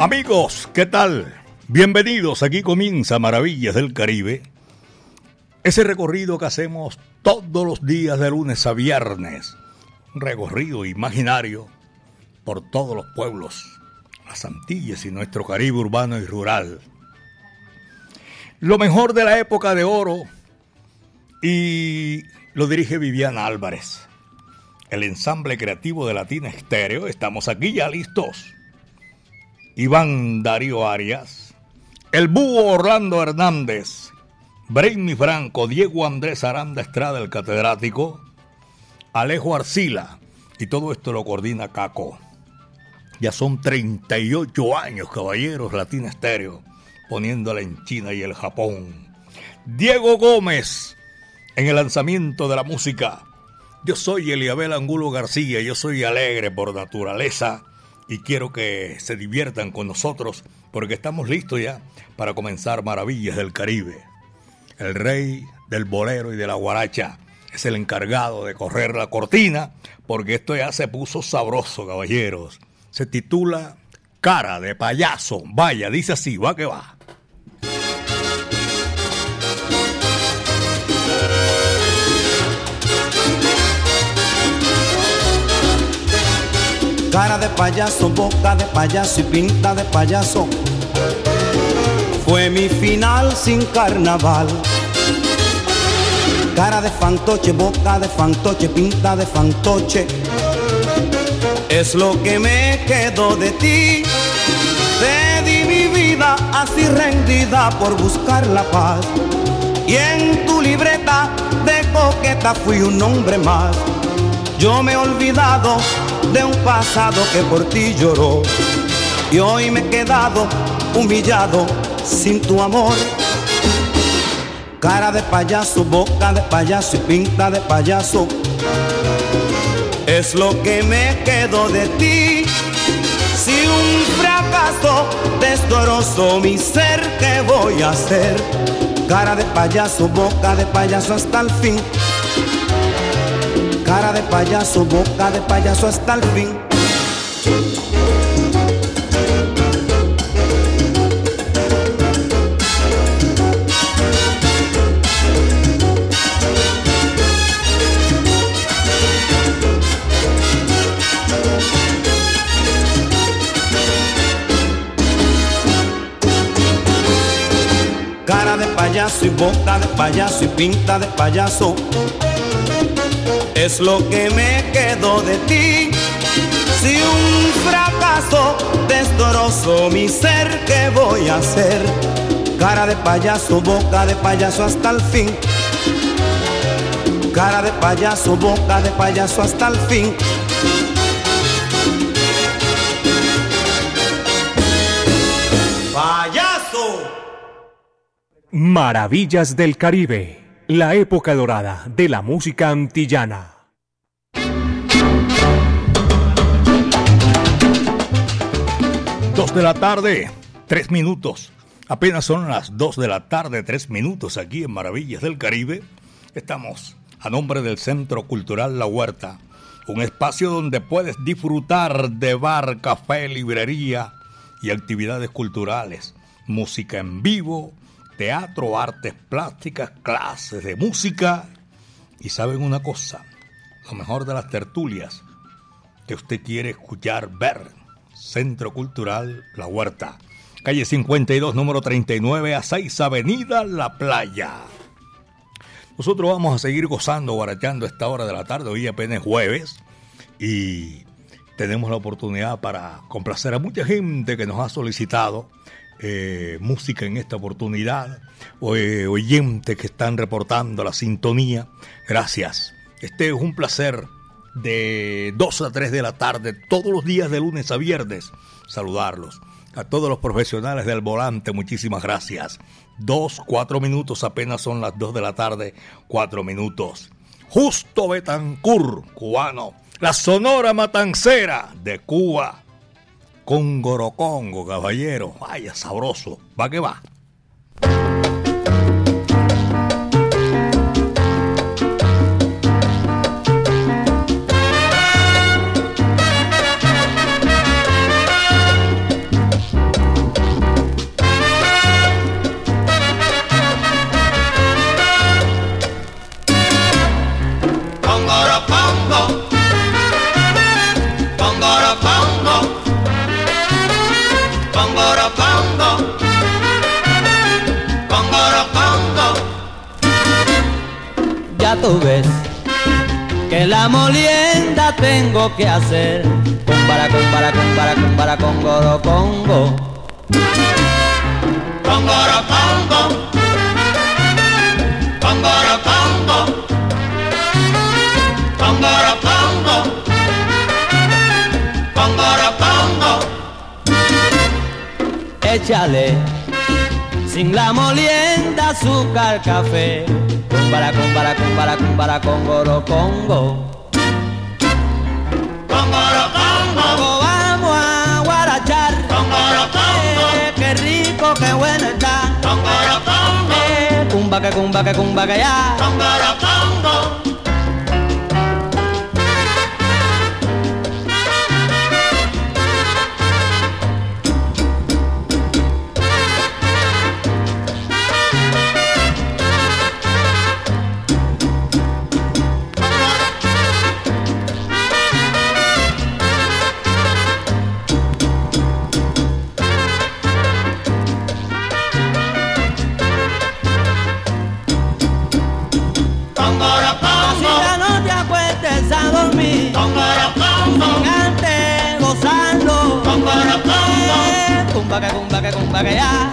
Amigos, ¿qué tal? Bienvenidos, aquí comienza Maravillas del Caribe. Ese recorrido que hacemos todos los días de lunes a viernes. Un recorrido imaginario por todos los pueblos, las Antillas y nuestro Caribe urbano y rural. Lo mejor de la época de oro y lo dirige Viviana Álvarez. El ensamble creativo de Latina Estéreo, estamos aquí ya listos Iván Darío Arias, el búho Orlando Hernández, Brainy Franco, Diego Andrés Aranda Estrada, el catedrático, Alejo Arcila, y todo esto lo coordina Caco. Ya son 38 años, caballeros, Latina Estéreo, poniéndola en China y el Japón. Diego Gómez, en el lanzamiento de la música. Yo soy Eliabel Angulo García, yo soy alegre por naturaleza y quiero que se diviertan con nosotros porque estamos listos ya para comenzar Maravillas del Caribe. El rey del bolero y de la guaracha es el encargado de correr la cortina porque esto ya se puso sabroso, caballeros. Se titula Cara de payaso. Vaya, dice así, va que va. Cara de payaso, boca de payaso y pinta de payaso. Fue mi final sin carnaval. Cara de fantoche, boca de fantoche, pinta de fantoche. Es lo que me quedó de ti. Te di mi vida así rendida por buscar la paz. Y en tu libreta de coqueta fui un hombre más. Yo me he olvidado de un pasado que por ti lloró y hoy me he quedado humillado sin tu amor. Cara de payaso, boca de payaso y pinta de payaso. Es lo que me quedó de ti. Si un fracaso destrozó mi ser, ¿qué voy a hacer? Cara de payaso, boca de payaso hasta el fin cara de payaso, boca de payaso hasta el fin. Cara de payaso y boca de payaso y pinta de payaso es lo que me quedó de ti. Si un fracaso destrozó mi ser, ¿qué voy a hacer? Cara de payaso, boca de payaso hasta el fin. Cara de payaso, boca de payaso hasta el fin. Payaso. Maravillas del Caribe la época dorada de la música antillana. Dos de la tarde, tres minutos. Apenas son las dos de la tarde, tres minutos aquí en Maravillas del Caribe. Estamos a nombre del Centro Cultural La Huerta, un espacio donde puedes disfrutar de bar, café, librería y actividades culturales, música en vivo, teatro, artes plásticas, clases de música. Y saben una cosa, lo mejor de las tertulias que usted quiere escuchar, ver. Centro Cultural La Huerta, calle 52, número 39 a 6, Avenida La Playa. Nosotros vamos a seguir gozando, guarachando esta hora de la tarde, hoy apenas jueves, y tenemos la oportunidad para complacer a mucha gente que nos ha solicitado eh, música en esta oportunidad, eh, oyentes que están reportando la sintonía. Gracias. Este es un placer de 2 a 3 de la tarde, todos los días de lunes a viernes. Saludarlos. A todos los profesionales del volante, muchísimas gracias. Dos, cuatro minutos, apenas son las 2 de la tarde, cuatro minutos. Justo Betancur, cubano. La Sonora Matancera de Cuba. Con Gorocongo, caballero. Vaya, sabroso. Va que va. Tú ves que la molienda tengo que hacer. Cumbara, cumbara, cumbara, cumbara, congoro, congo. Congoro, congo. Congoro, congo. Congoro, congo. Congoro, congo. Échale sin la molienda azúcar, café Cumbara, cumbara, cumbara, cumbara, congoro, congo. Congoro, congo. Vamos a guarachar. Congoro, congo. Eh, qué rico, qué bueno está. Congoro, congo. Eh, cumba que cumba que cumba que ya. Congoro, congo. para allá.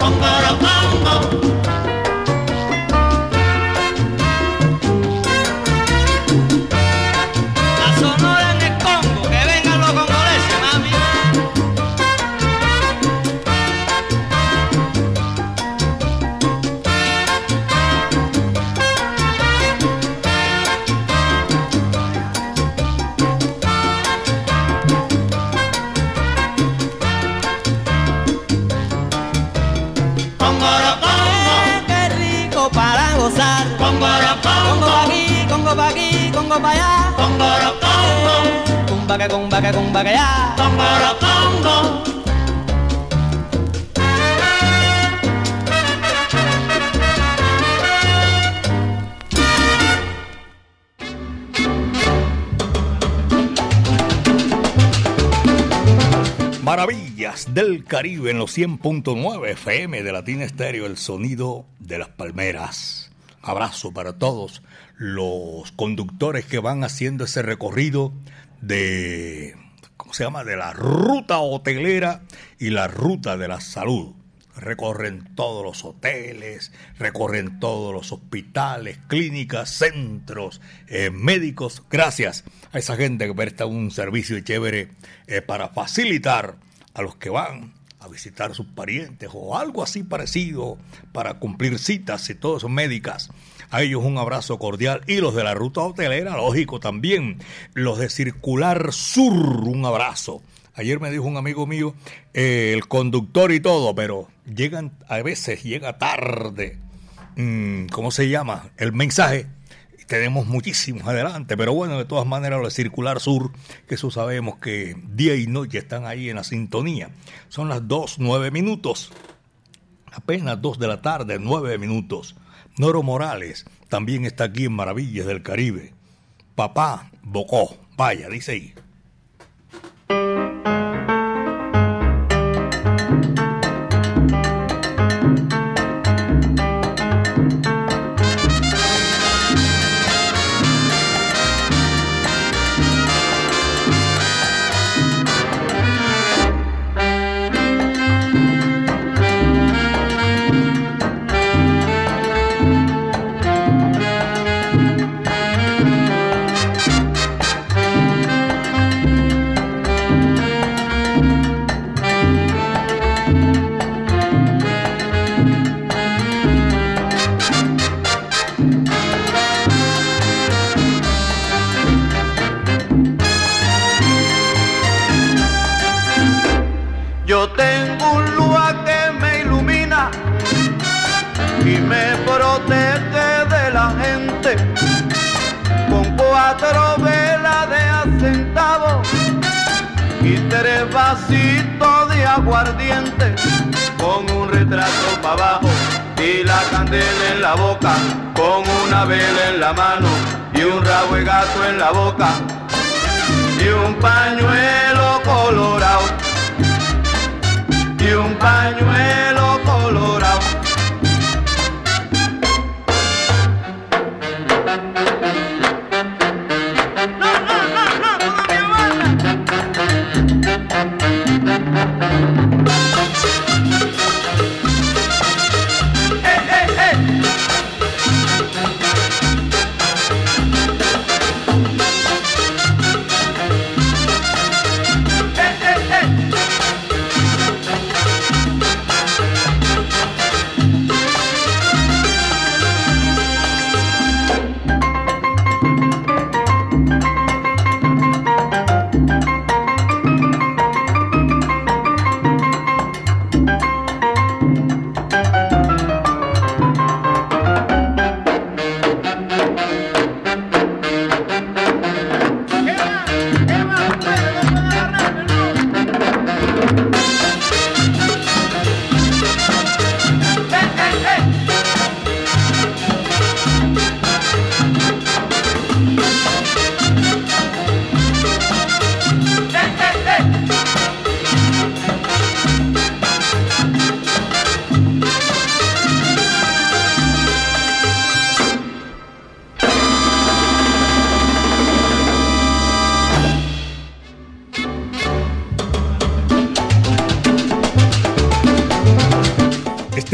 Cumba que cumba que ya. Maravillas del Caribe en los 100.9 FM de Latina Estéreo, el sonido de las palmeras. Abrazo para todos los conductores que van haciendo ese recorrido de, ¿cómo se llama?, de la ruta hotelera y la ruta de la salud. Recorren todos los hoteles, recorren todos los hospitales, clínicas, centros eh, médicos. Gracias a esa gente que presta un servicio chévere eh, para facilitar a los que van a visitar a sus parientes o algo así parecido para cumplir citas y todo eso médicas. A ellos un abrazo cordial. Y los de la ruta hotelera, lógico también. Los de Circular Sur, un abrazo. Ayer me dijo un amigo mío, eh, el conductor y todo, pero llegan, a veces llega tarde. Mm, ¿Cómo se llama? El mensaje. Tenemos muchísimos adelante, pero bueno, de todas maneras, lo de Circular Sur, que eso sabemos que día y noche están ahí en la sintonía. Son las dos, nueve minutos. Apenas dos de la tarde, nueve minutos. Noro Morales también está aquí en Maravillas del Caribe. Papá Bocó, vaya, dice ahí. Tres vasitos de aguardiente con un retrato para abajo y la candela en la boca con una vela en la mano y un rabo de gato en la boca y un pañuelo colorado y un pañuelo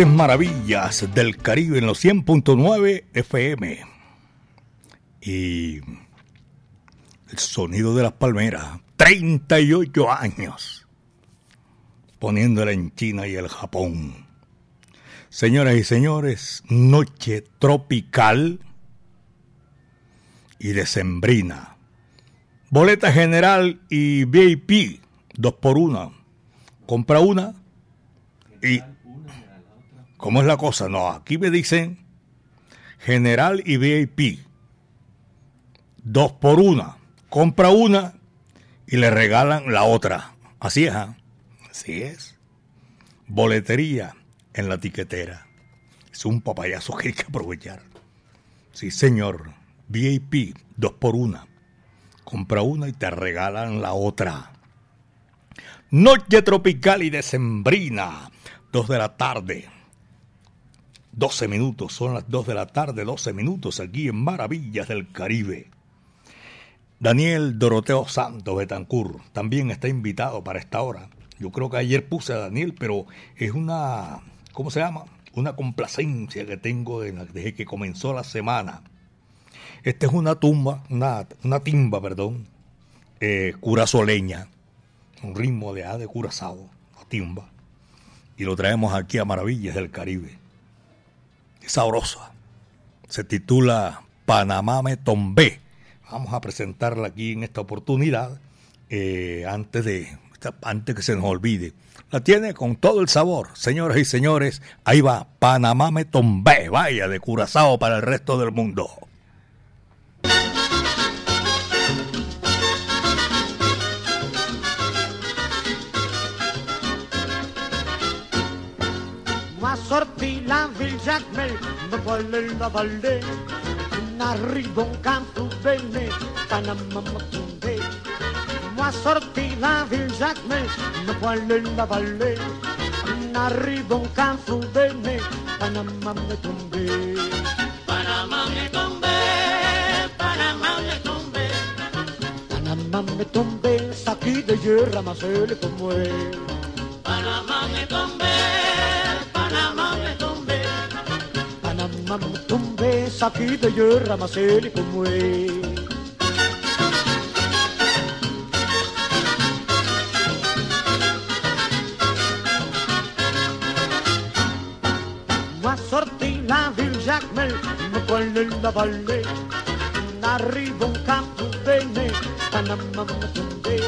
Maravillas del Caribe en los 100.9 FM. Y el sonido de las palmeras. 38 años. Poniéndola en China y el Japón. Señoras y señores, noche tropical y decembrina. Boleta general y VIP, dos por una. Compra una y ¿Cómo es la cosa? No, aquí me dicen general y VIP. Dos por una. Compra una y le regalan la otra. Así es, ¿ah? Así es. Boletería en la tiquetera. Es un papayazo que hay que aprovechar. Sí, señor. VIP, dos por una. Compra una y te regalan la otra. Noche tropical y decembrina. Dos de la tarde. 12 minutos, son las 2 de la tarde, 12 minutos aquí en Maravillas del Caribe. Daniel Doroteo Santos Betancur también está invitado para esta hora. Yo creo que ayer puse a Daniel, pero es una, ¿cómo se llama? Una complacencia que tengo desde que comenzó la semana. Esta es una tumba, una, una timba, perdón, eh, curazoleña, un ritmo de A de curazao, timba. Y lo traemos aquí a Maravillas del Caribe sabrosa. Se titula Panamá me tombé. Vamos a presentarla aquí en esta oportunidad eh, antes de antes que se nos olvide. La tiene con todo el sabor, señoras y señores. Ahí va, Panamá me tombé, vaya de Curazao para el resto del mundo. Jacmel, me voile la vallée. N'arrive un canto bene, Panama me tombé. Moi sorti la ville Jacmel, me voile la vallée. N'arrive un canto bene, Panama me tombé. Panamá me tombé, Panamá me tombé. Panama me tombé, de hierra, más él como él. Panamá me tombé, Panamá me tombé. Tombé, saquí de hierra, más él como él. Moi sorti la ville Jacmel, me voile la vallée. N'arrive un campo bene, Panama me tombé.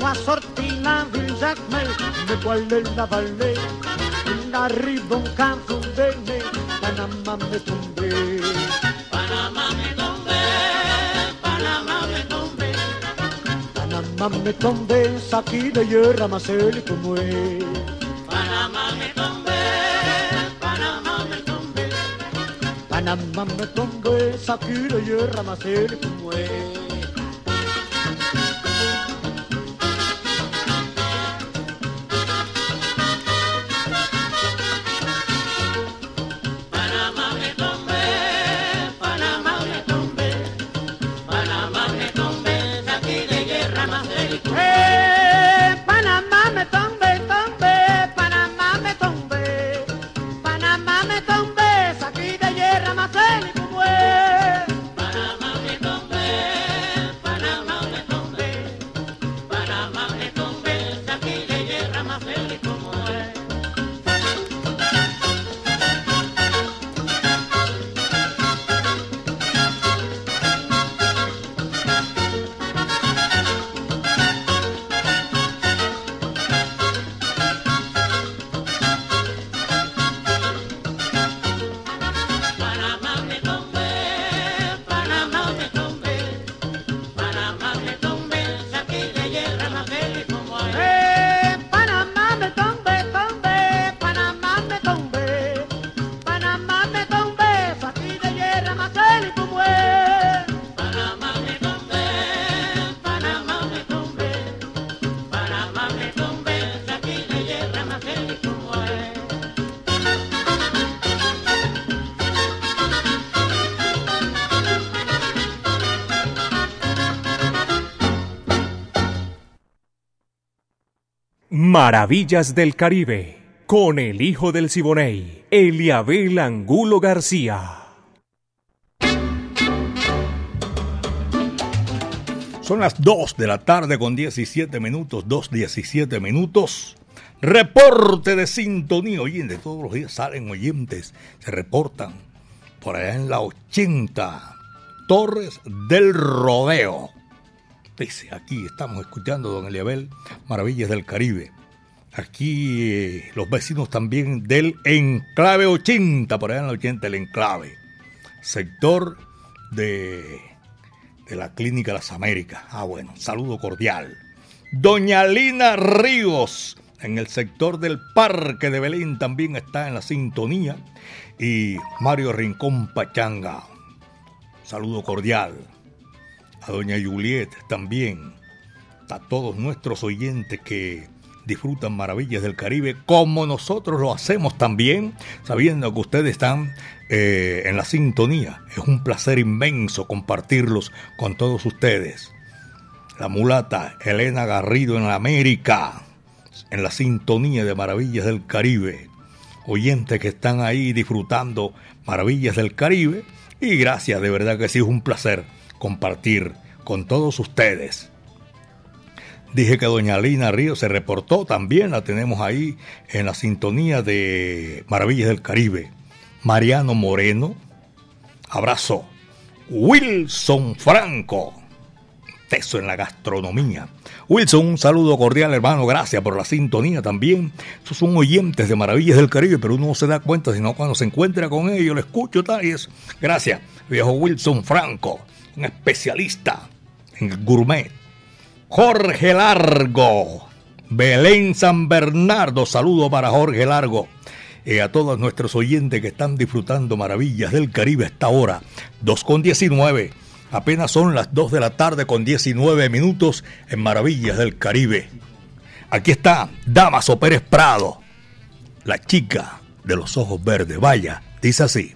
Moi sorti la ville Jacmel, me vuole la valle, arriba un canto bene, Panamá me tumbé. Panamá me tumbé, aquí de hierra más el como es. Panamá me tombe, Panamá me tombe, Panamá me tumbé, aquí de hierra más el como es. Maravillas del Caribe, con el hijo del Siboney, Eliabel Angulo García. Son las 2 de la tarde con 17 minutos, 2.17 minutos. Reporte de sintonía. Oyentes, todos los días salen oyentes, se reportan por allá en la 80, Torres del Rodeo. Dice, aquí estamos escuchando, don Eliabel, Maravillas del Caribe. Aquí eh, los vecinos también del Enclave 80, por allá en la 80, el Enclave. Sector de de la Clínica Las Américas. Ah, bueno, saludo cordial. Doña Lina Ríos, en el sector del Parque de Belén, también está en la sintonía. Y Mario Rincón Pachanga, saludo cordial. A Doña Juliet también. A todos nuestros oyentes que disfrutan maravillas del Caribe, como nosotros lo hacemos también, sabiendo que ustedes están eh, en la sintonía. Es un placer inmenso compartirlos con todos ustedes. La mulata Elena Garrido en América, en la sintonía de Maravillas del Caribe. Oyentes que están ahí disfrutando Maravillas del Caribe. Y gracias, de verdad que sí es un placer compartir con todos ustedes. Dije que doña Lina Ríos se reportó, también la tenemos ahí en la sintonía de Maravillas del Caribe. Mariano Moreno, abrazo. Wilson Franco, teso en la gastronomía. Wilson, un saludo cordial hermano, gracias por la sintonía también. Esos son oyentes de Maravillas del Caribe, pero uno no se da cuenta, sino cuando se encuentra con ellos, lo escucho tal y es. Gracias, viejo Wilson Franco, un especialista en gourmet. Jorge Largo, Belén San Bernardo, saludo para Jorge Largo. Y a todos nuestros oyentes que están disfrutando maravillas del Caribe hasta ahora, 2 con 19. Apenas son las 2 de la tarde con 19 minutos en Maravillas del Caribe. Aquí está Damaso Pérez Prado, la chica de los ojos verdes. Vaya, dice así.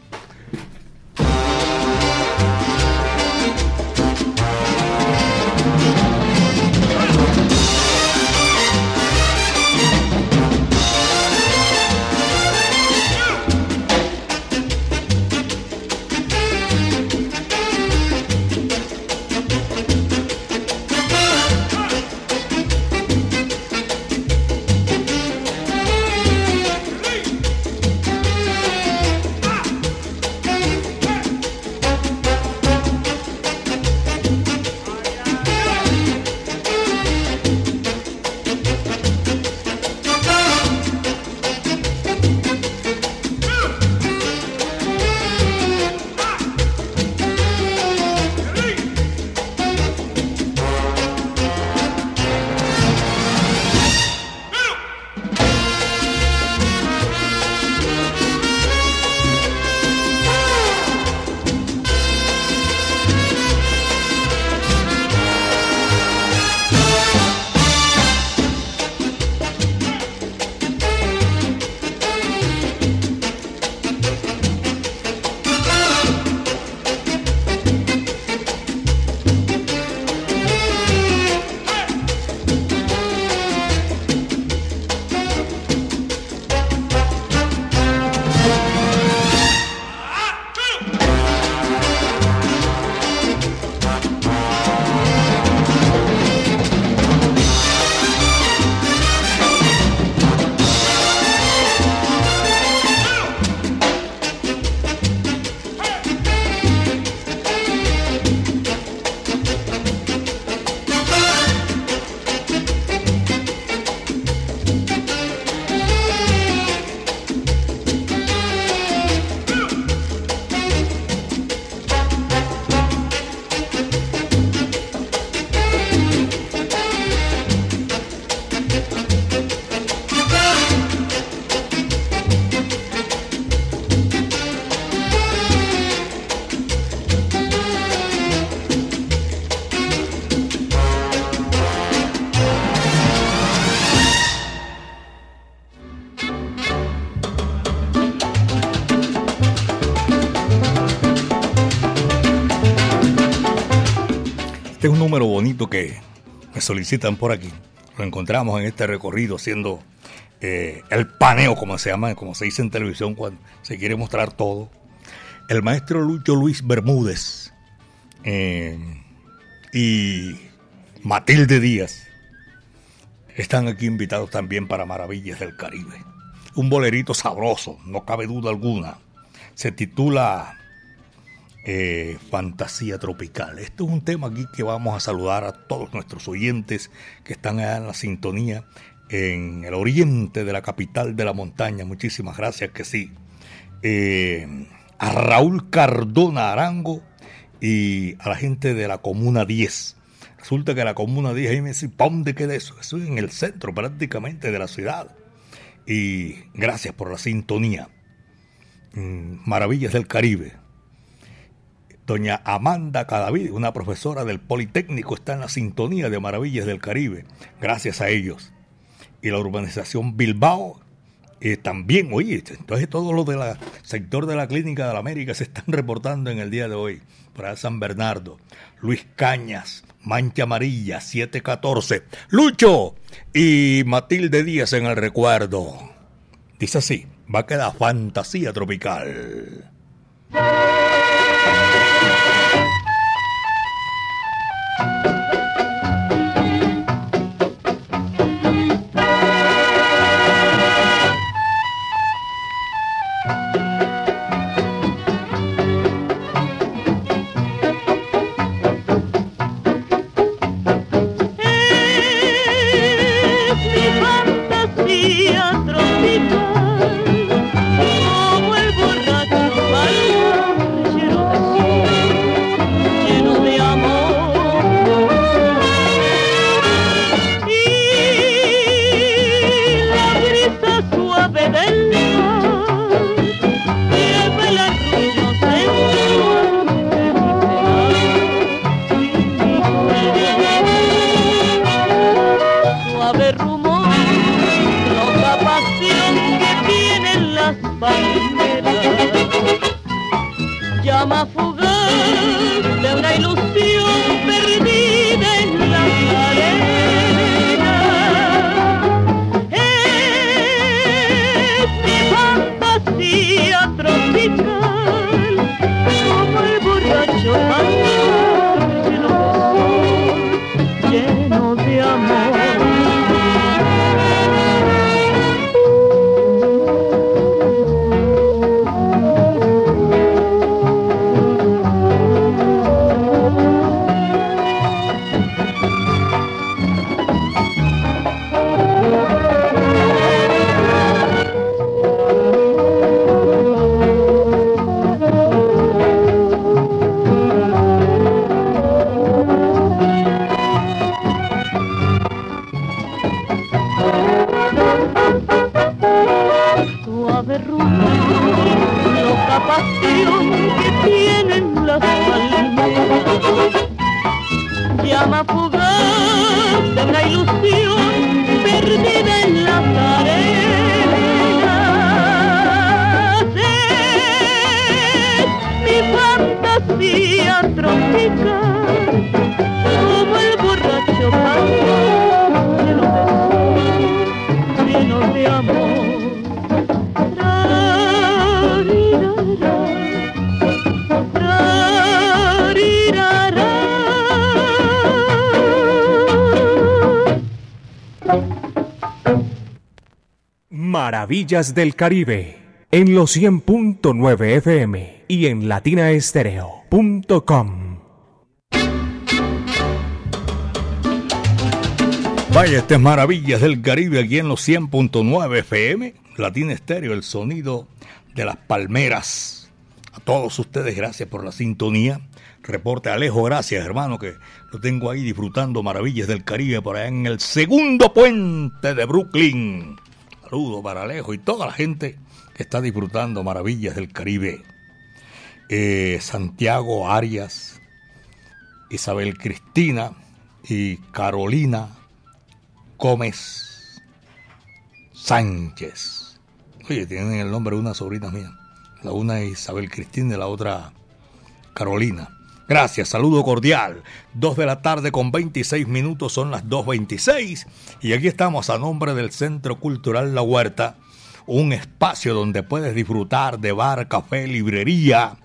Número bonito que me solicitan por aquí. Lo encontramos en este recorrido haciendo eh, el paneo, como se llama, como se dice en televisión cuando se quiere mostrar todo. El maestro Lucho Luis Bermúdez eh, y Matilde Díaz están aquí invitados también para Maravillas del Caribe. Un bolerito sabroso, no cabe duda alguna. Se titula eh, Fantasía Tropical. Este es un tema aquí que vamos a saludar a todos nuestros oyentes que están en la sintonía en el oriente de la capital de la montaña. Muchísimas gracias que sí. Eh, a Raúl Cardona Arango y a la gente de la Comuna 10. Resulta que la Comuna 10, ahí me dice, ¿para dónde queda eso? Eso es en el centro prácticamente de la ciudad. Y gracias por la sintonía. Mm, Maravillas del Caribe. Doña Amanda Cadavid, una profesora del Politécnico, está en la sintonía de Maravillas del Caribe. Gracias a ellos. Y la urbanización Bilbao eh, también, oye, entonces todos los del sector de la Clínica de la América se están reportando en el día de hoy. Para San Bernardo, Luis Cañas, Mancha Amarilla, 714, Lucho y Matilde Díaz en el recuerdo. Dice así, va a quedar fantasía tropical. Es Maravillas del Caribe en los 100.9 FM y en latinaestereo.com. Vaya, estas maravillas del Caribe aquí en los 100.9 FM, Latina Estéreo, el sonido de las palmeras. A todos ustedes, gracias por la sintonía. Reporte Alejo, gracias hermano, que lo tengo ahí disfrutando maravillas del Caribe por allá en el segundo puente de Brooklyn. Saludos para Alejo y toda la gente que está disfrutando maravillas del Caribe. Eh, Santiago Arias, Isabel Cristina y Carolina Gómez Sánchez. Oye, tienen el nombre de una sobrina mía. La una es Isabel Cristina y la otra Carolina. Gracias, saludo cordial. Dos de la tarde con 26 minutos, son las 2.26 y aquí estamos a nombre del Centro Cultural La Huerta, un espacio donde puedes disfrutar de bar, café, librería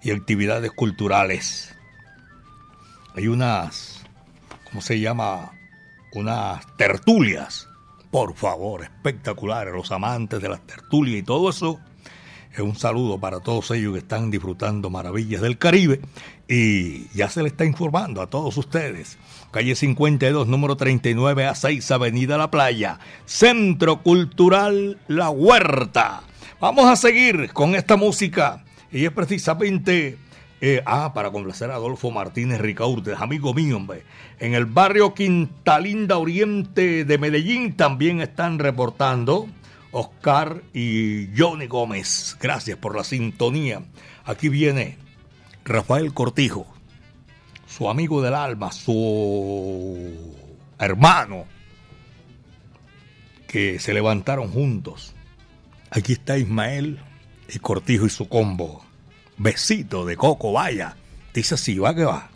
y actividades culturales. Hay unas, ¿cómo se llama? Unas tertulias, por favor, espectaculares, los amantes de las tertulias y todo eso un saludo para todos ellos que están disfrutando maravillas del Caribe y ya se le está informando a todos ustedes. Calle 52, número 39 a 6, Avenida La Playa, Centro Cultural La Huerta. Vamos a seguir con esta música y es precisamente, eh, ah, para complacer a Adolfo Martínez Ricaurte, amigo mío, hombre. En el barrio Quintalinda Oriente de Medellín también están reportando Oscar y Johnny Gómez. Gracias por la sintonía. Aquí viene Rafael Cortijo, su amigo del alma, su hermano, que se levantaron juntos. Aquí está Ismael y Cortijo y su combo. Besito de coco, vaya. Dice así, va que va.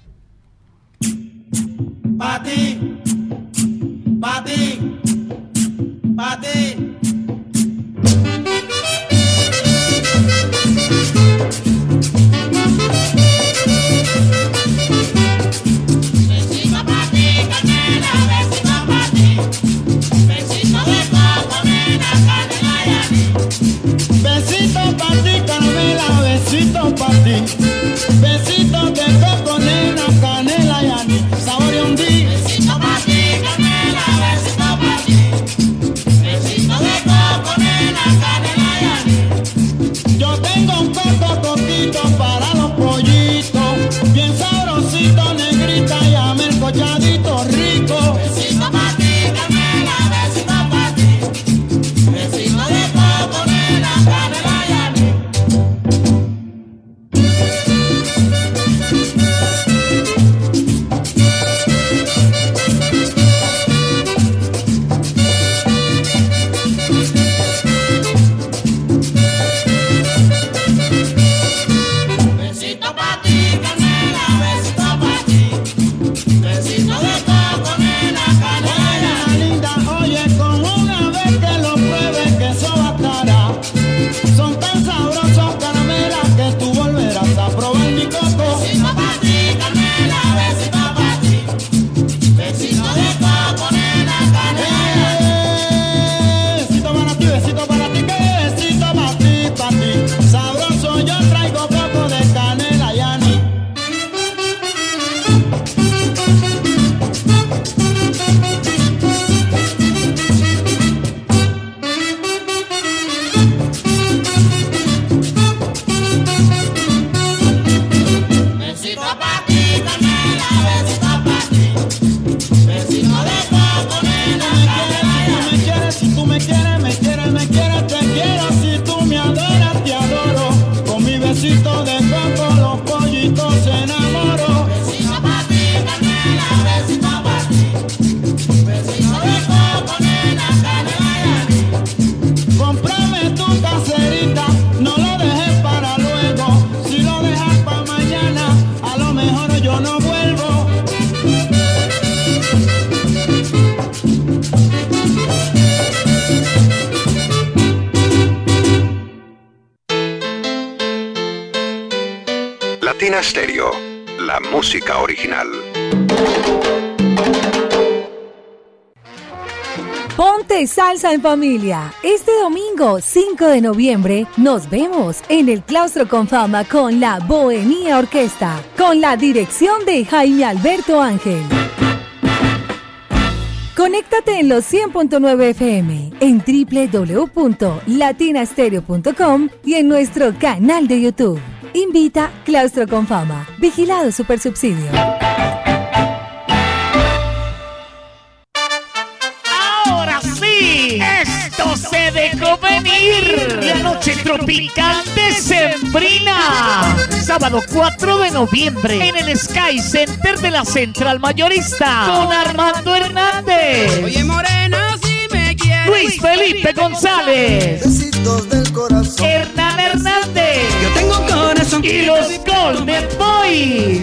Música Salsa en familia. Este domingo 5 de noviembre nos vemos en el Claustro con Fama con la Bohemia Orquesta, con la dirección de Jaime Alberto Ángel. Conéctate en los 100.9 FM, en www.latinastereo.com y en nuestro canal de YouTube. Invita Claustro con Fama. Vigilado Super dejó venir. La noche tropical de Sembrina. Sábado 4 de noviembre en el Sky Center de la Central Mayorista con Armando Hernández. Oye, morena, si me quieres. Luis Felipe González. Besitos del corazón. Hernán Hernández. Yo tengo corazón. Y los Golden Boys.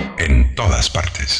En todas partes.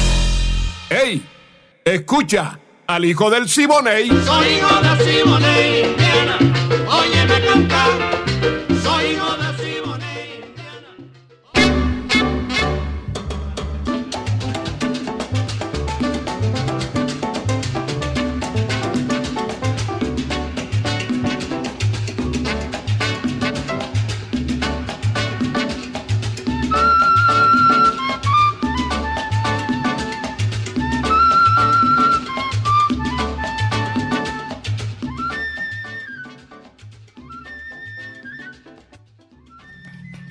¡Ey! Escucha al hijo del Siboney. Soy hijo de Siboney, Indiana. Óyeme cantar.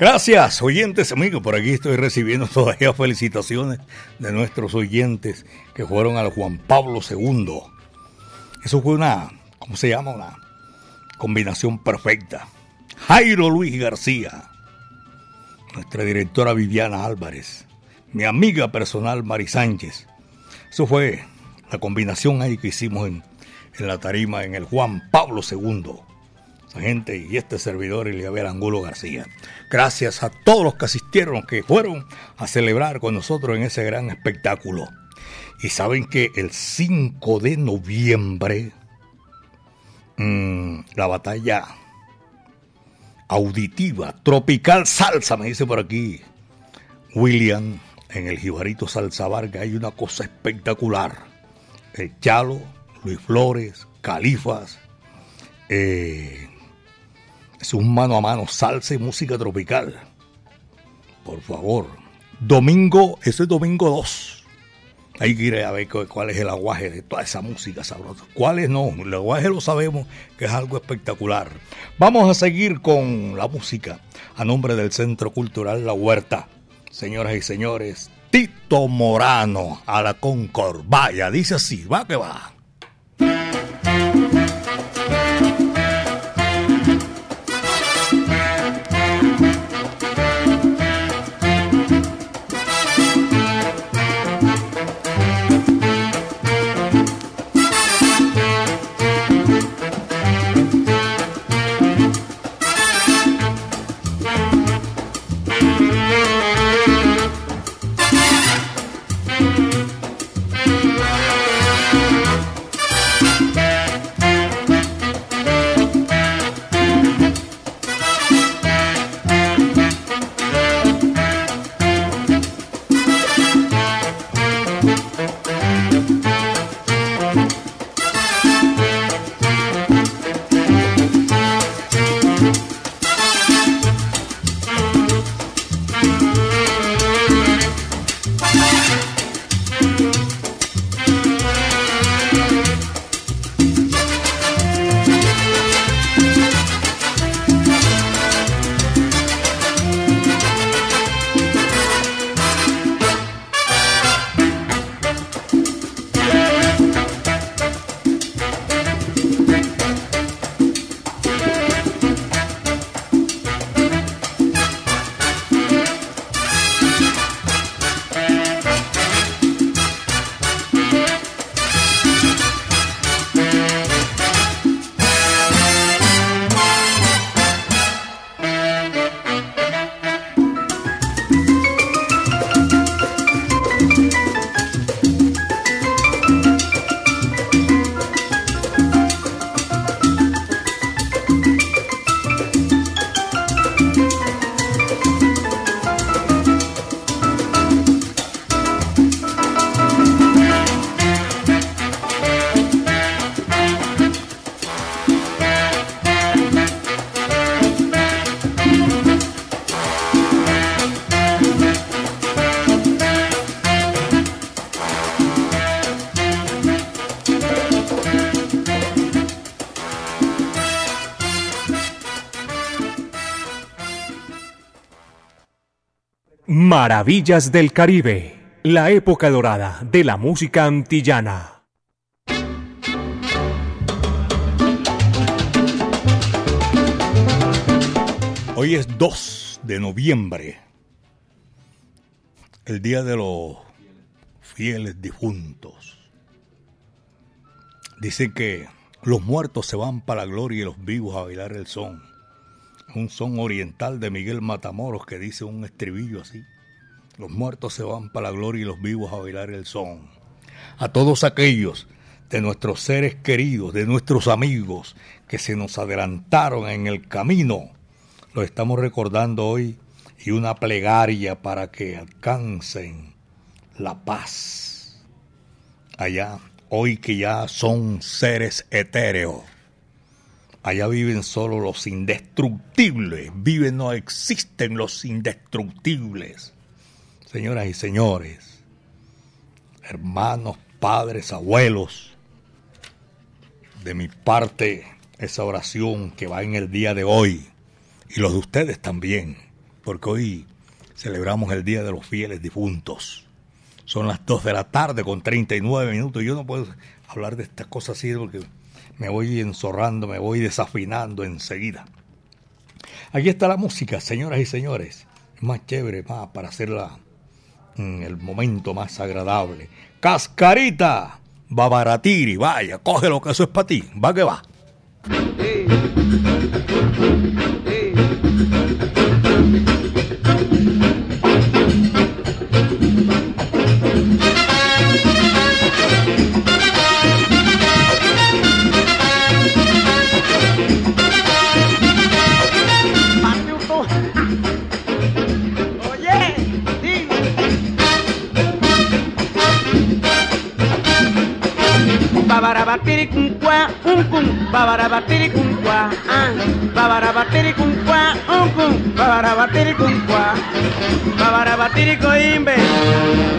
Gracias, oyentes amigos. Por aquí estoy recibiendo todavía felicitaciones de nuestros oyentes que fueron al Juan Pablo II. Eso fue una, ¿cómo se llama? Una combinación perfecta. Jairo Luis García, nuestra directora Viviana Álvarez, mi amiga personal Mari Sánchez. Eso fue la combinación ahí que hicimos en, en la tarima en el Juan Pablo II gente y este servidor Eliabel Angulo García. Gracias a todos los que asistieron, que fueron a celebrar con nosotros en ese gran espectáculo. Y saben que el 5 de noviembre, mmm, la batalla auditiva, tropical salsa, me dice por aquí William, en el Jibarito Salsa Varga, hay una cosa espectacular. El Chalo, Luis Flores, Califas, eh, es un mano a mano, salsa y música tropical. Por favor. Domingo, eso es domingo 2. Hay que ir a ver cuál es el aguaje de toda esa música sabrosa. ¿Cuáles no? El aguaje lo sabemos que es algo espectacular. Vamos a seguir con la música a nombre del Centro Cultural La Huerta. Señoras y señores, Tito Morano a la Concord. Vaya, dice así, va que va. Maravillas del Caribe, la época dorada de la música antillana. Hoy es 2 de noviembre, el día de los fieles difuntos. Dicen que los muertos se van para la gloria y los vivos a bailar el son. Un son oriental de Miguel Matamoros que dice un estribillo así. Los muertos se van para la gloria y los vivos a bailar el son. A todos aquellos de nuestros seres queridos, de nuestros amigos que se nos adelantaron en el camino, lo estamos recordando hoy y una plegaria para que alcancen la paz. Allá, hoy que ya son seres etéreos. Allá viven solo los indestructibles. Viven, no existen los indestructibles. Señoras y señores, hermanos, padres, abuelos, de mi parte, esa oración que va en el día de hoy y los de ustedes también, porque hoy celebramos el Día de los Fieles Difuntos. Son las 2 de la tarde con 39 minutos. Yo no puedo hablar de estas cosas así porque me voy enzorrando, me voy desafinando enseguida. Aquí está la música, señoras y señores. Es más chévere, más para hacerla en el momento más agradable. Cascarita, Babaratiri, vaya, coge lo que eso es para ti, va que va. Babarabatiri kun kwa un kun babarabatiri kun kwa ah. Babarabatiri kun kwa un kun babarabatiri kun kwa babarabatiri. Ko imbe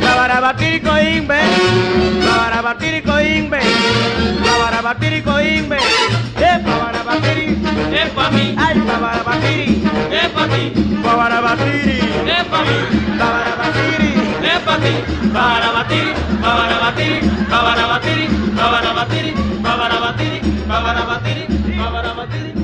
babarabatiri ko imbe babarabatiri ko imbe babarabatiri ko imbe eh babarabatiri Es pa' mí, ay babarabatiri. Es pa' ti, babarabatiri. Es pa' mí, babarabatiri es pa' ti. Para batir, para batir, para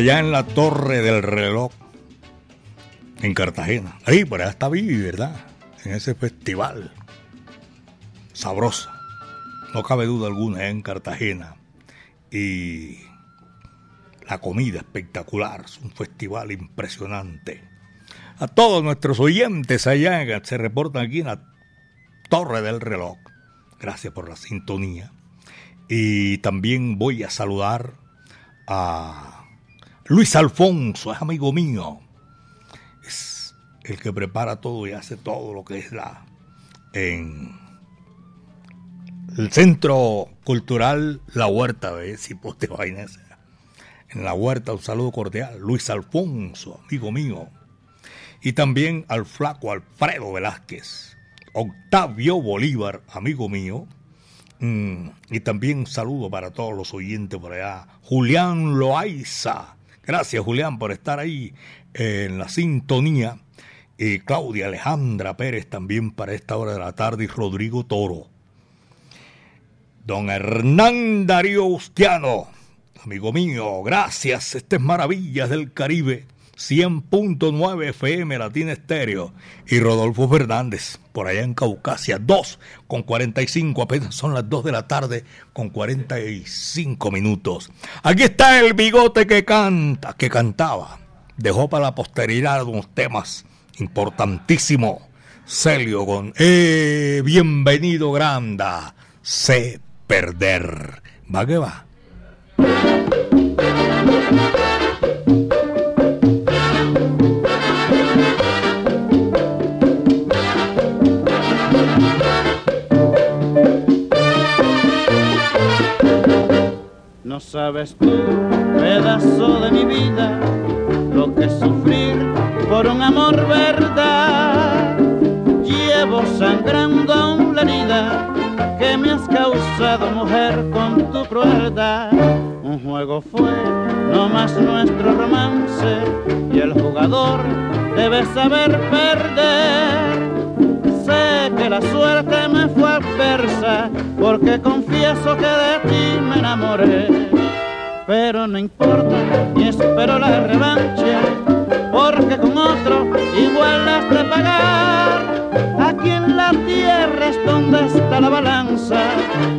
allá en la Torre del Reloj, en Cartagena. Ahí, por allá está Vivi, ¿verdad? En ese festival. Sabrosa. No cabe duda alguna, en Cartagena. Y la comida espectacular, es un festival impresionante. A todos nuestros oyentes allá se reportan aquí en la Torre del Reloj. Gracias por la sintonía. Y también voy a saludar a Luis Alfonso, es amigo mío. Es el que prepara todo y hace todo lo que es la en el Centro Cultural La Huerta, ¿ves? Si poste vaina esa. En La Huerta, un saludo cordial. Luis Alfonso, amigo mío. Y también al flaco Alfredo Velázquez. Octavio Bolívar, amigo mío. Mm, y también un saludo para todos los oyentes por allá. Julián Loaiza. Gracias, Julián, por estar ahí en la sintonía. Y Claudia Alejandra Pérez también para esta hora de la tarde. Y Rodrigo Toro. Don Hernán Darío Ustiano. Amigo mío, gracias. Este es Maravillas del Caribe. 100.9 FM Latina Estéreo y Rodolfo Fernández por allá en Caucasia 2 con 45 apenas son las 2 de la tarde con 45 minutos. Aquí está el bigote que canta que cantaba. Dejó para la posteridad unos temas importantísimos. Celio con eh, bienvenido Granda sé perder va que va Sabes tú, pedazo de mi vida, lo que es sufrir por un amor verdad. Llevo sangrando aún la herida que me has causado, mujer, con tu crueldad. Un juego fue no más nuestro romance y el jugador debe saber perder. Que la suerte me fue adversa porque confieso que de ti me enamoré. Pero no importa y espero la revancha porque con otro igual has de pagar. Aquí en la tierra es donde está la balanza,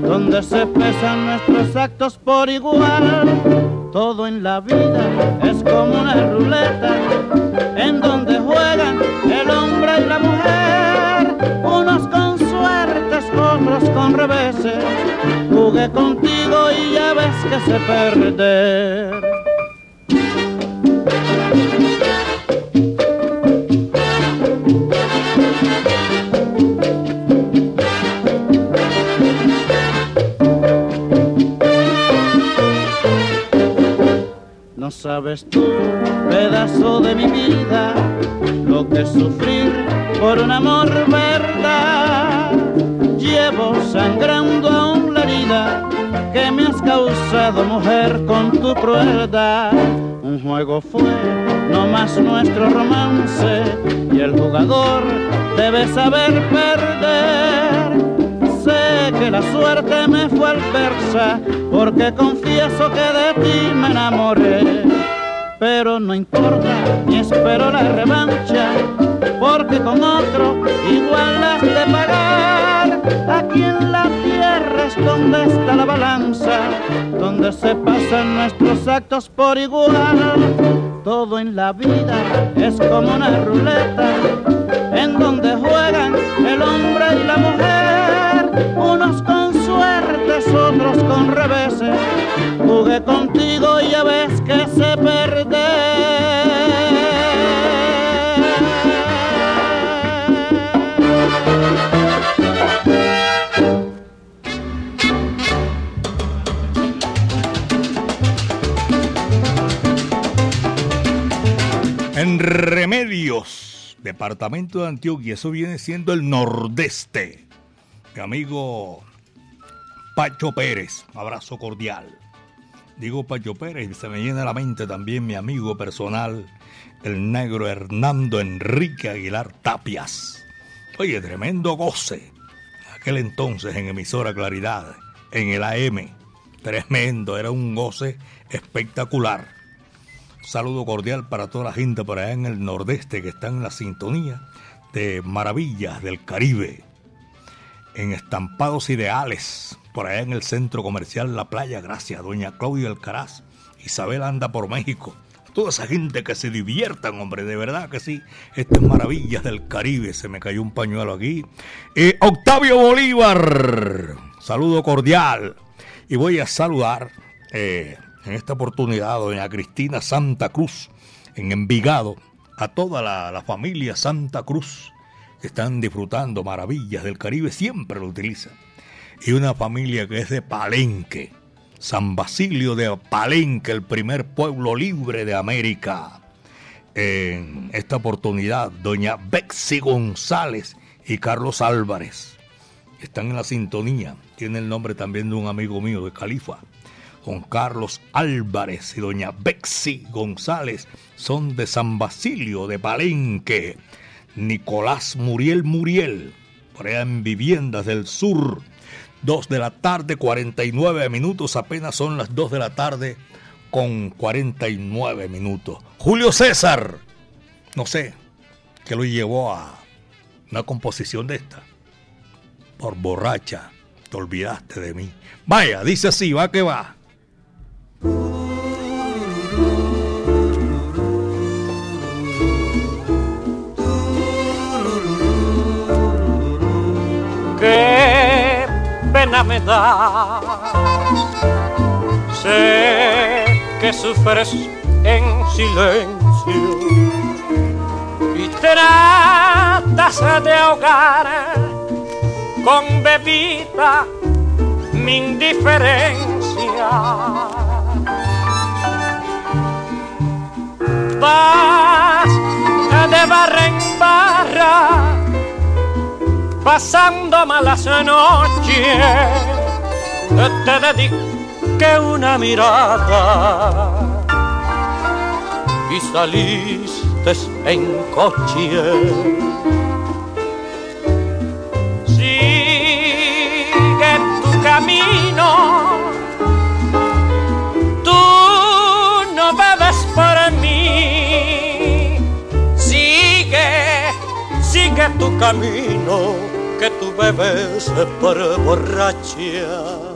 donde se pesan nuestros actos por igual. Todo en la vida es como una ruleta, en donde juegan el hombre y la mujer, con reveses. Jugué contigo y ya ves que sé perder. No sabes tú, pedazo de mi vida, lo que sufrir por un amor verdad. Llevo sangrando aún la herida que me has causado, mujer, con tu crueldad. Un juego fue no más nuestro romance y el jugador debe saber perder. Sé que la suerte me fue adversa porque confieso que de ti me enamoré. Pero no importa, ni espero la revancha, porque con otro igual has de pagar. Aquí en la tierra es donde está la balanza, donde se pasan nuestros actos por igual. Todo en la vida es como una ruleta, en donde juegan el hombre y la mujer, unos con suertes, otros con reveses. Jugué contigo y ya ves que se En Remedios, departamento de Antioquia, eso viene siendo el nordeste. Mi amigo Pacho Pérez, abrazo cordial. Digo Pacho Pérez se me llena la mente también mi amigo personal, el negro Hernando Enrique Aguilar Tapias. Oye, tremendo goce. Aquel entonces en emisora Claridad, en el AM. Tremendo, era un goce espectacular. Saludo cordial para toda la gente por allá en el nordeste que está en la sintonía de Maravillas del Caribe. En Estampados Ideales, por allá en el centro comercial La Playa, gracias, doña Claudia Alcaraz. Isabel anda por México. Toda esa gente que se diviertan, hombre, de verdad que sí. Estas maravillas del Caribe, se me cayó un pañuelo aquí. Eh, Octavio Bolívar, saludo cordial. Y voy a saludar eh, en esta oportunidad doña Cristina Santa Cruz, en Envigado, a toda la, familia Santa Cruz que están disfrutando maravillas del Caribe, siempre lo utilizan. Y una familia que es de Palenque, San Basilio de Palenque, el primer pueblo libre de América. En esta oportunidad, doña Bexy González y Carlos Álvarez están en la sintonía. Tiene el nombre también de un amigo mío de Califa. Don Carlos Álvarez y doña Bexy González son de San Basilio de Palenque. Nicolás Muriel Muriel, por allá en Viviendas del Sur. 2 de la tarde, 49 minutos, apenas son las 2 de la tarde con 49 minutos. Julio César, no sé, qué lo llevó a una composición de esta. Por borracha, te olvidaste de mí. Vaya, dice así, va que va. Qué pena me da. Sé que sufres en silencio y tratas de ahogar con bebida mi indiferencia. Vas de barra en barra pasando malas noches, te dediqué una mirada y saliste en coche. Camino que tú bebes por borracha.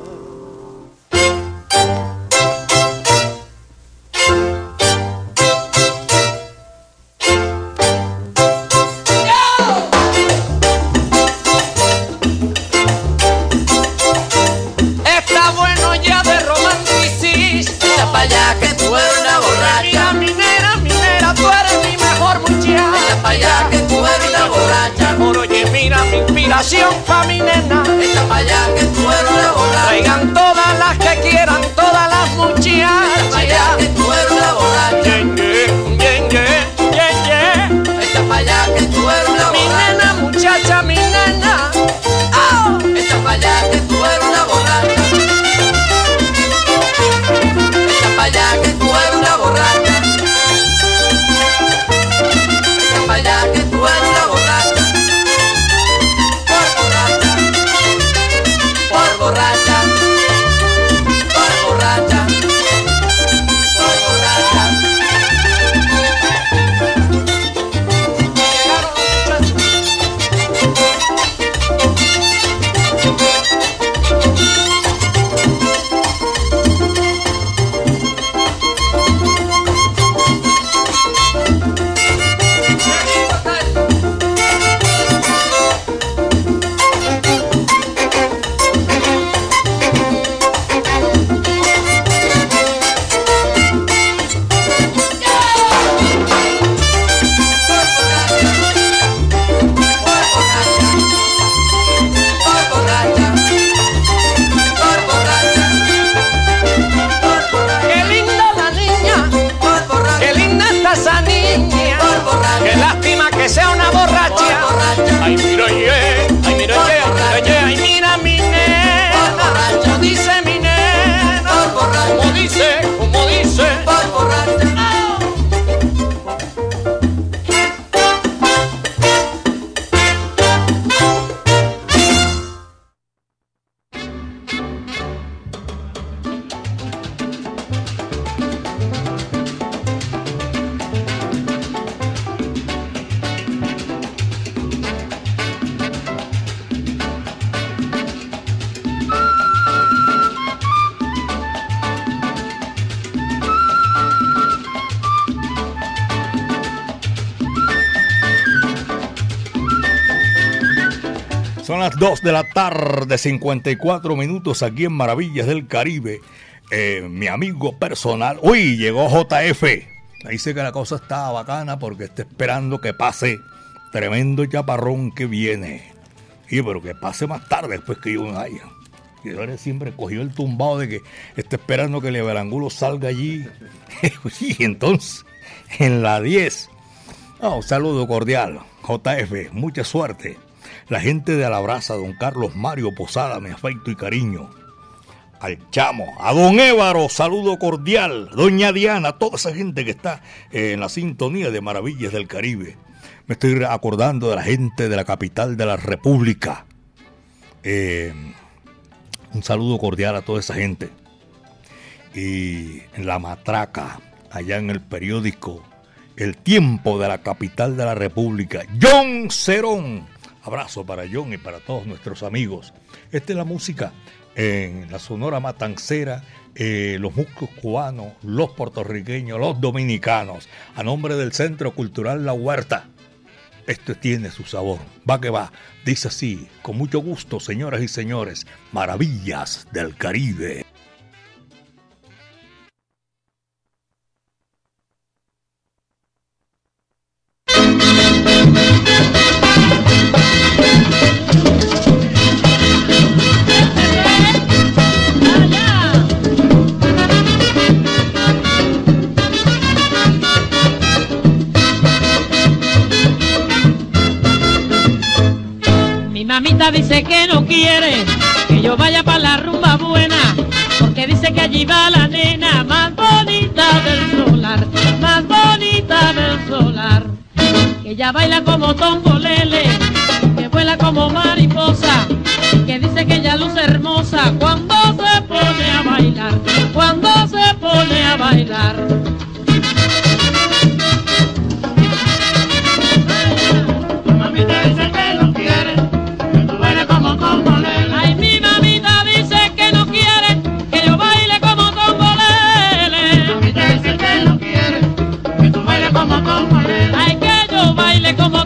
Tarde, 54 minutos aquí en Maravillas del Caribe. Eh, mi amigo personal. Uy, llegó JF. Dice que la cosa está bacana porque está esperando que pase tremendo chaparrón que viene. Y pero que pase más tarde después que yo me vaya. Y ahora siempre cogió el tumbado de que está esperando que el Everangulo salga allí. y entonces, en la 10. un saludo cordial. JF, mucha suerte. La gente de Alabraza, don Carlos Mario Posada, mi afecto y cariño. Al chamo, a don Évaro, saludo cordial. Doña Diana, toda esa gente que está en la sintonía de Maravillas del Caribe. Me estoy acordando de la gente de la capital de la República. Eh, un saludo cordial a toda esa gente. Y en la matraca, allá en el periódico El Tiempo de la capital de la República, John Cerón. Abrazo para John y para todos nuestros amigos. Esta es la música en la Sonora Matancera, eh, los músicos cubanos, los puertorriqueños, los dominicanos, a nombre del Centro Cultural La Huerta. Esto tiene su sabor. Va que va. Dice así, con mucho gusto, señoras y señores, maravillas del Caribe. Mamita dice que no quiere que yo vaya para la rumba buena, porque dice que allí va la nena más bonita del solar, más bonita del solar. Que ella baila como tongolele, que vuela como mariposa, que dice que ella luce hermosa cuando se pone a bailar, cuando se pone a bailar. Bailes como tongolele. Ay, que yo baile como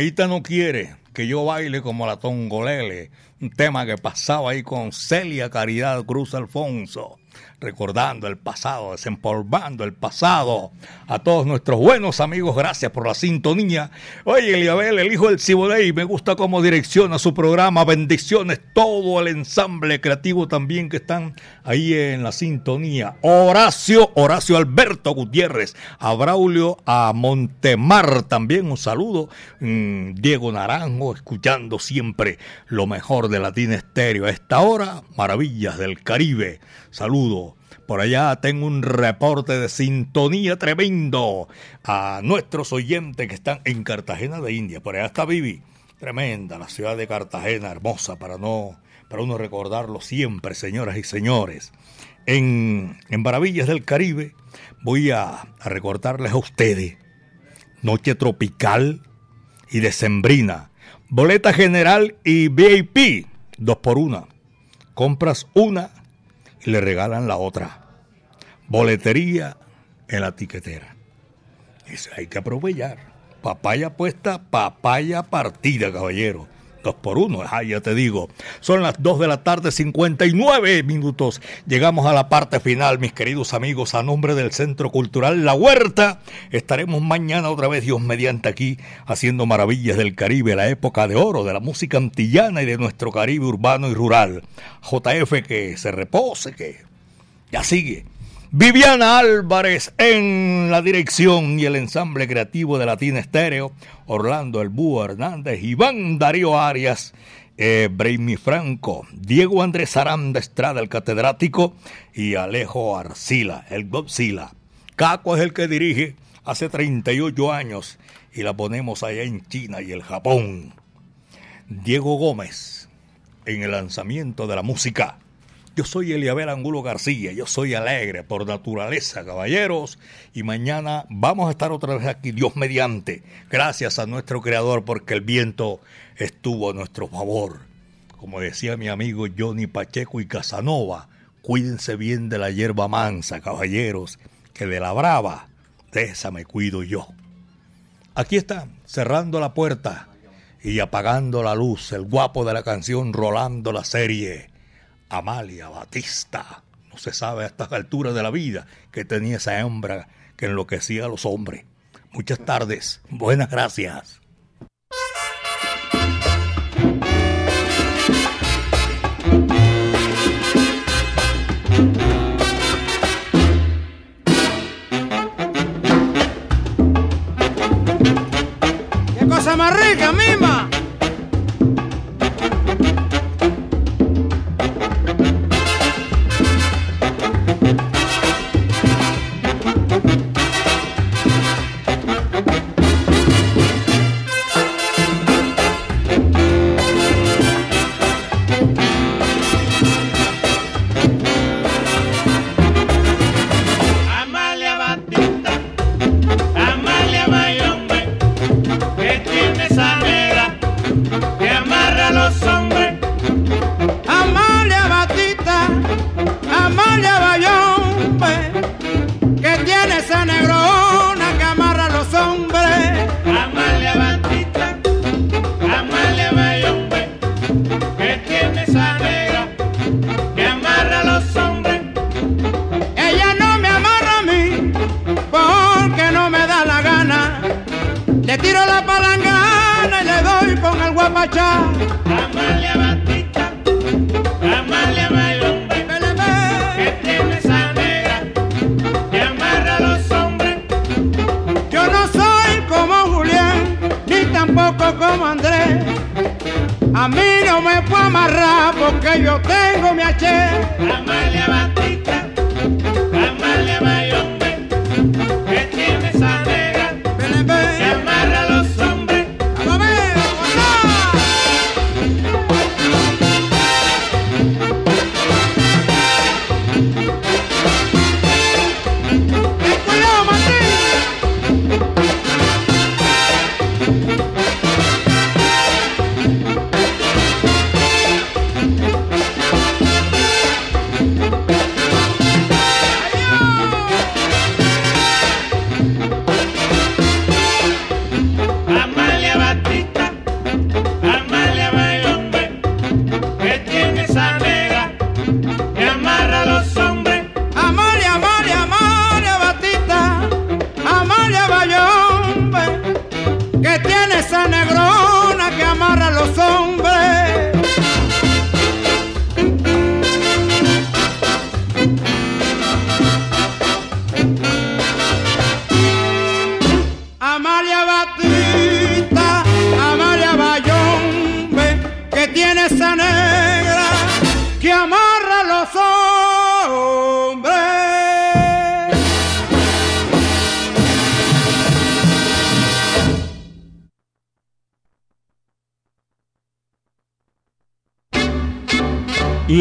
Mamaita no quiere que yo baile como la tongolele. Un tema que pasaba ahí con Celia Caridad Cruz Alfonso. Recordando el pasado, desempolvando el pasado. A todos nuestros buenos amigos, gracias por la sintonía. Oye, Eliabel, el hijo del Ciboney, me gusta cómo direcciona su programa. Bendiciones, todo el ensamble creativo también que están ahí en la sintonía. Horacio, Horacio Alberto Gutiérrez, a Braulio, a Montemar también un saludo. Mm, Diego Naranjo, escuchando siempre lo mejor de Latina Estéreo. A esta hora, maravillas del Caribe. Saludo. Por allá tengo un reporte de sintonía tremendo a nuestros oyentes que están en Cartagena de India. Por allá está Vivi. Tremenda la ciudad de Cartagena, hermosa para no para uno recordarlo siempre, señoras y señores. En, en Maravillas del Caribe voy a, a recordarles a ustedes Noche Tropical y Decembrina. Boleta general y VIP, dos por una. Compras una y le regalan la otra. Boletería en la tiquetera. Eso hay que aprovechar. Papaya puesta, papaya partida, caballero. Dos por uno, ah, ya te digo. Son las 2 de la tarde, 59 minutos. Llegamos a la parte final, mis queridos amigos, a nombre del Centro Cultural La Huerta. Estaremos mañana otra vez, Dios mediante aquí, haciendo maravillas del Caribe, la época de oro de la música antillana y de nuestro Caribe urbano y rural. JF que se repose, que ya sigue. Viviana Álvarez en la dirección y el ensamble creativo de Latina Estéreo, Orlando El Búho Hernández, Iván Darío Arias, eh, Braimi Franco, Diego Andrés Aranda Estrada, el catedrático, y Alejo Arcila, el Godzilla. Caco es el que dirige hace 38 años y la ponemos allá en China y el Japón. Diego Gómez en el lanzamiento de la música. Yo soy Eliabel Angulo García, yo soy alegre por naturaleza, caballeros, y mañana vamos a estar otra vez aquí, Dios mediante, gracias a nuestro Creador, porque el viento estuvo a nuestro favor. Como decía mi amigo Johnny Pacheco y Casanova, cuídense bien de la hierba mansa, caballeros, que de la brava, de esa me cuido yo. Aquí está, cerrando la puerta y apagando la luz, el guapo de la canción rolando la serie. Amalia Batista. No se sabe a estas alturas de la vida que tenía esa hembra que enloquecía a los hombres. Muchas tardes. Buenas gracias. ¡Qué cosa más rica, A mí no me puedo amarrar porque yo tengo mi H. Amalia Batista, Amalia Bayombe,